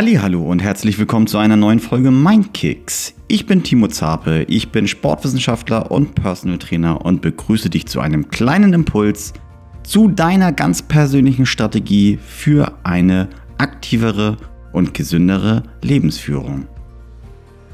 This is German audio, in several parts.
Hallo und herzlich willkommen zu einer neuen Folge Mindkicks. Ich bin Timo Zape, ich bin Sportwissenschaftler und Personal Trainer und begrüße dich zu einem kleinen Impuls zu deiner ganz persönlichen Strategie für eine aktivere und gesündere Lebensführung.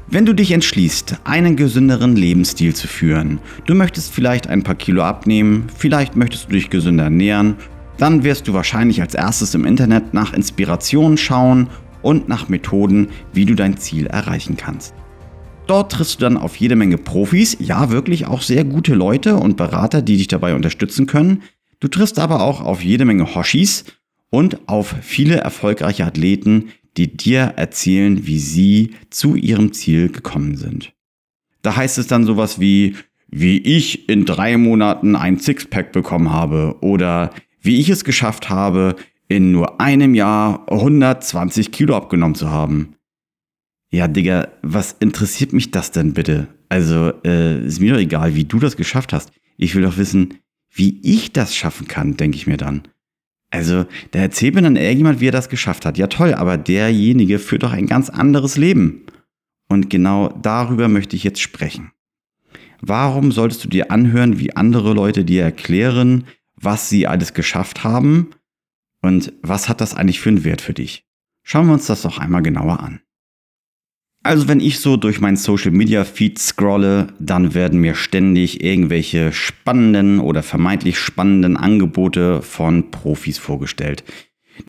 Wenn du dich entschließt, einen gesünderen Lebensstil zu führen, du möchtest vielleicht ein paar Kilo abnehmen, vielleicht möchtest du dich gesünder ernähren, dann wirst du wahrscheinlich als erstes im Internet nach Inspirationen schauen und nach Methoden, wie du dein Ziel erreichen kannst. Dort triffst du dann auf jede Menge Profis, ja wirklich auch sehr gute Leute und Berater, die dich dabei unterstützen können. Du triffst aber auch auf jede Menge Hoshis und auf viele erfolgreiche Athleten, die dir erzählen, wie sie zu ihrem Ziel gekommen sind. Da heißt es dann sowas wie, wie ich in drei Monaten ein Sixpack bekommen habe oder wie ich es geschafft habe, in nur einem Jahr 120 Kilo abgenommen zu haben. Ja, Digga, was interessiert mich das denn bitte? Also, äh, ist mir doch egal, wie du das geschafft hast. Ich will doch wissen, wie ich das schaffen kann, denke ich mir dann. Also, da erzählt mir dann irgendjemand, wie er das geschafft hat. Ja, toll, aber derjenige führt doch ein ganz anderes Leben. Und genau darüber möchte ich jetzt sprechen. Warum solltest du dir anhören, wie andere Leute dir erklären, was sie alles geschafft haben und was hat das eigentlich für einen Wert für dich? Schauen wir uns das doch einmal genauer an. Also wenn ich so durch meinen Social Media Feed scrolle, dann werden mir ständig irgendwelche spannenden oder vermeintlich spannenden Angebote von Profis vorgestellt.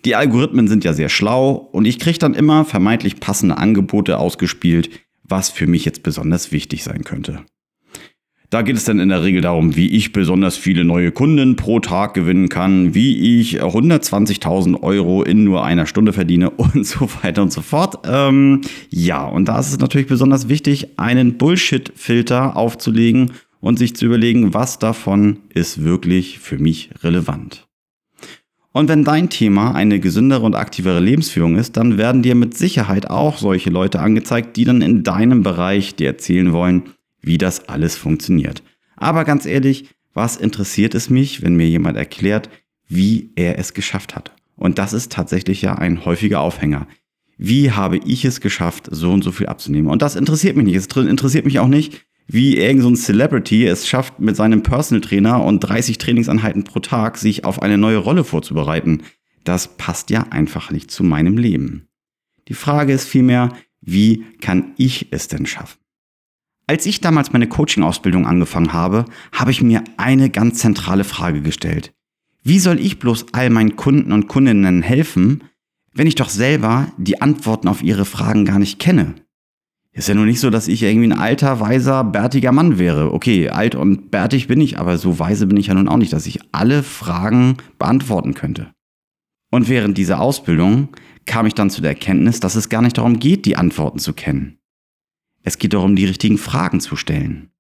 Die Algorithmen sind ja sehr schlau und ich kriege dann immer vermeintlich passende Angebote ausgespielt, was für mich jetzt besonders wichtig sein könnte. Da geht es dann in der Regel darum, wie ich besonders viele neue Kunden pro Tag gewinnen kann, wie ich 120.000 Euro in nur einer Stunde verdiene und so weiter und so fort. Ähm, ja, und da ist es natürlich besonders wichtig, einen Bullshit-Filter aufzulegen und sich zu überlegen, was davon ist wirklich für mich relevant. Und wenn dein Thema eine gesündere und aktivere Lebensführung ist, dann werden dir mit Sicherheit auch solche Leute angezeigt, die dann in deinem Bereich dir erzählen wollen, wie das alles funktioniert. Aber ganz ehrlich, was interessiert es mich, wenn mir jemand erklärt, wie er es geschafft hat? Und das ist tatsächlich ja ein häufiger Aufhänger. Wie habe ich es geschafft, so und so viel abzunehmen? Und das interessiert mich nicht. Es interessiert mich auch nicht, wie irgendein so Celebrity es schafft, mit seinem Personal Trainer und 30 Trainingseinheiten pro Tag sich auf eine neue Rolle vorzubereiten. Das passt ja einfach nicht zu meinem Leben. Die Frage ist vielmehr, wie kann ich es denn schaffen? Als ich damals meine Coaching-Ausbildung angefangen habe, habe ich mir eine ganz zentrale Frage gestellt. Wie soll ich bloß all meinen Kunden und Kundinnen helfen, wenn ich doch selber die Antworten auf ihre Fragen gar nicht kenne? Ist ja nur nicht so, dass ich irgendwie ein alter, weiser, bärtiger Mann wäre. Okay, alt und bärtig bin ich, aber so weise bin ich ja nun auch nicht, dass ich alle Fragen beantworten könnte. Und während dieser Ausbildung kam ich dann zu der Erkenntnis, dass es gar nicht darum geht, die Antworten zu kennen. Es geht darum, die richtigen Fragen zu stellen.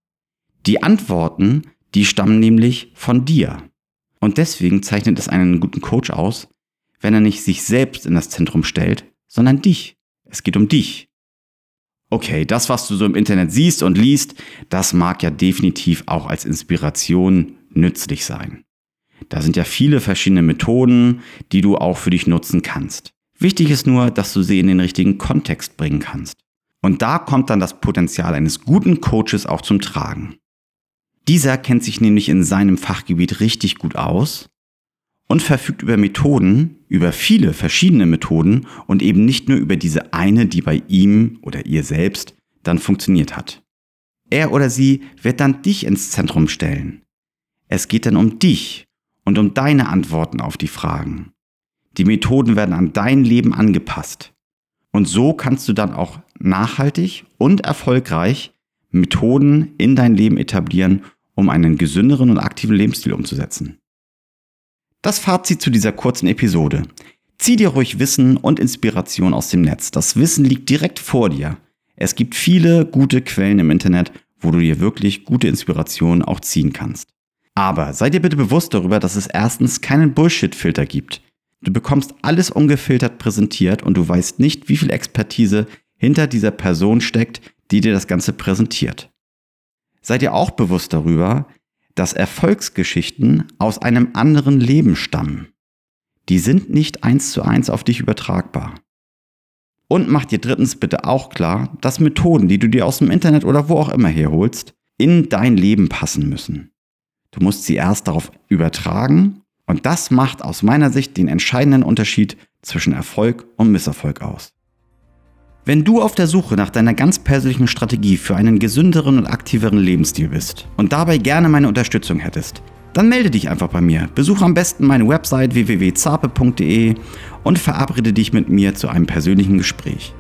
Die Antworten, die stammen nämlich von dir. Und deswegen zeichnet es einen guten Coach aus, wenn er nicht sich selbst in das Zentrum stellt, sondern dich. Es geht um dich. Okay, das, was du so im Internet siehst und liest, das mag ja definitiv auch als Inspiration nützlich sein. Da sind ja viele verschiedene Methoden, die du auch für dich nutzen kannst. Wichtig ist nur, dass du sie in den richtigen Kontext bringen kannst. Und da kommt dann das Potenzial eines guten Coaches auch zum Tragen. Dieser kennt sich nämlich in seinem Fachgebiet richtig gut aus und verfügt über Methoden, über viele verschiedene Methoden und eben nicht nur über diese eine, die bei ihm oder ihr selbst dann funktioniert hat. Er oder sie wird dann dich ins Zentrum stellen. Es geht dann um dich und um deine Antworten auf die Fragen. Die Methoden werden an dein Leben angepasst. Und so kannst du dann auch nachhaltig und erfolgreich Methoden in dein Leben etablieren, um einen gesünderen und aktiven Lebensstil umzusetzen. Das Fazit zu dieser kurzen Episode. Zieh dir ruhig Wissen und Inspiration aus dem Netz. Das Wissen liegt direkt vor dir. Es gibt viele gute Quellen im Internet, wo du dir wirklich gute Inspirationen auch ziehen kannst. Aber sei dir bitte bewusst darüber, dass es erstens keinen Bullshit-Filter gibt. Du bekommst alles ungefiltert präsentiert und du weißt nicht, wie viel Expertise hinter dieser Person steckt, die dir das Ganze präsentiert. Sei dir auch bewusst darüber, dass Erfolgsgeschichten aus einem anderen Leben stammen. Die sind nicht eins zu eins auf dich übertragbar. Und mach dir drittens bitte auch klar, dass Methoden, die du dir aus dem Internet oder wo auch immer herholst, in dein Leben passen müssen. Du musst sie erst darauf übertragen und das macht aus meiner Sicht den entscheidenden Unterschied zwischen Erfolg und Misserfolg aus. Wenn du auf der Suche nach deiner ganz persönlichen Strategie für einen gesünderen und aktiveren Lebensstil bist und dabei gerne meine Unterstützung hättest, dann melde dich einfach bei mir. Besuche am besten meine Website www.zape.de und verabrede dich mit mir zu einem persönlichen Gespräch.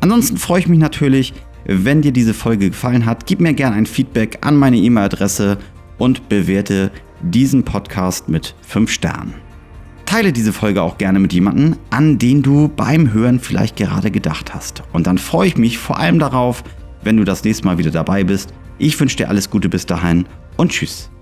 Ansonsten freue ich mich natürlich, wenn dir diese Folge gefallen hat, gib mir gerne ein Feedback an meine E-Mail-Adresse und bewerte diesen Podcast mit 5 Sternen. Teile diese Folge auch gerne mit jemandem, an den du beim Hören vielleicht gerade gedacht hast. Und dann freue ich mich vor allem darauf, wenn du das nächste Mal wieder dabei bist. Ich wünsche dir alles Gute bis dahin und tschüss.